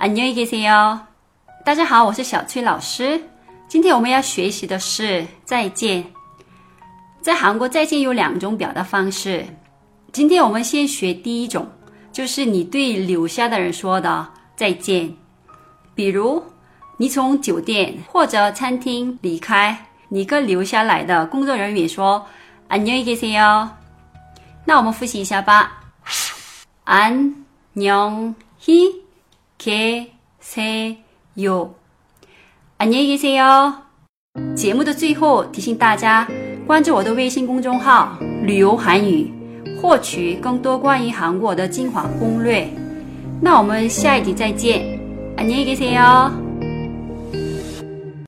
안녕히계세요。大家好，我是小崔老师。今天我们要学习的是再见。在韩国，再见有两种表达方式。今天我们先学第一种，就是你对留下的人说的再见。比如，你从酒店或者餐厅离开，你跟留下来的工作人员说안녕히계세요。那我们复习一下吧。안녕히 给 say you，안녕히계세 요。 节目的最后提醒大家关注我的微信公众号“旅游韩语”，获取更多关于韩国的精华攻略。那我们下一集再见，안녕히계세 요。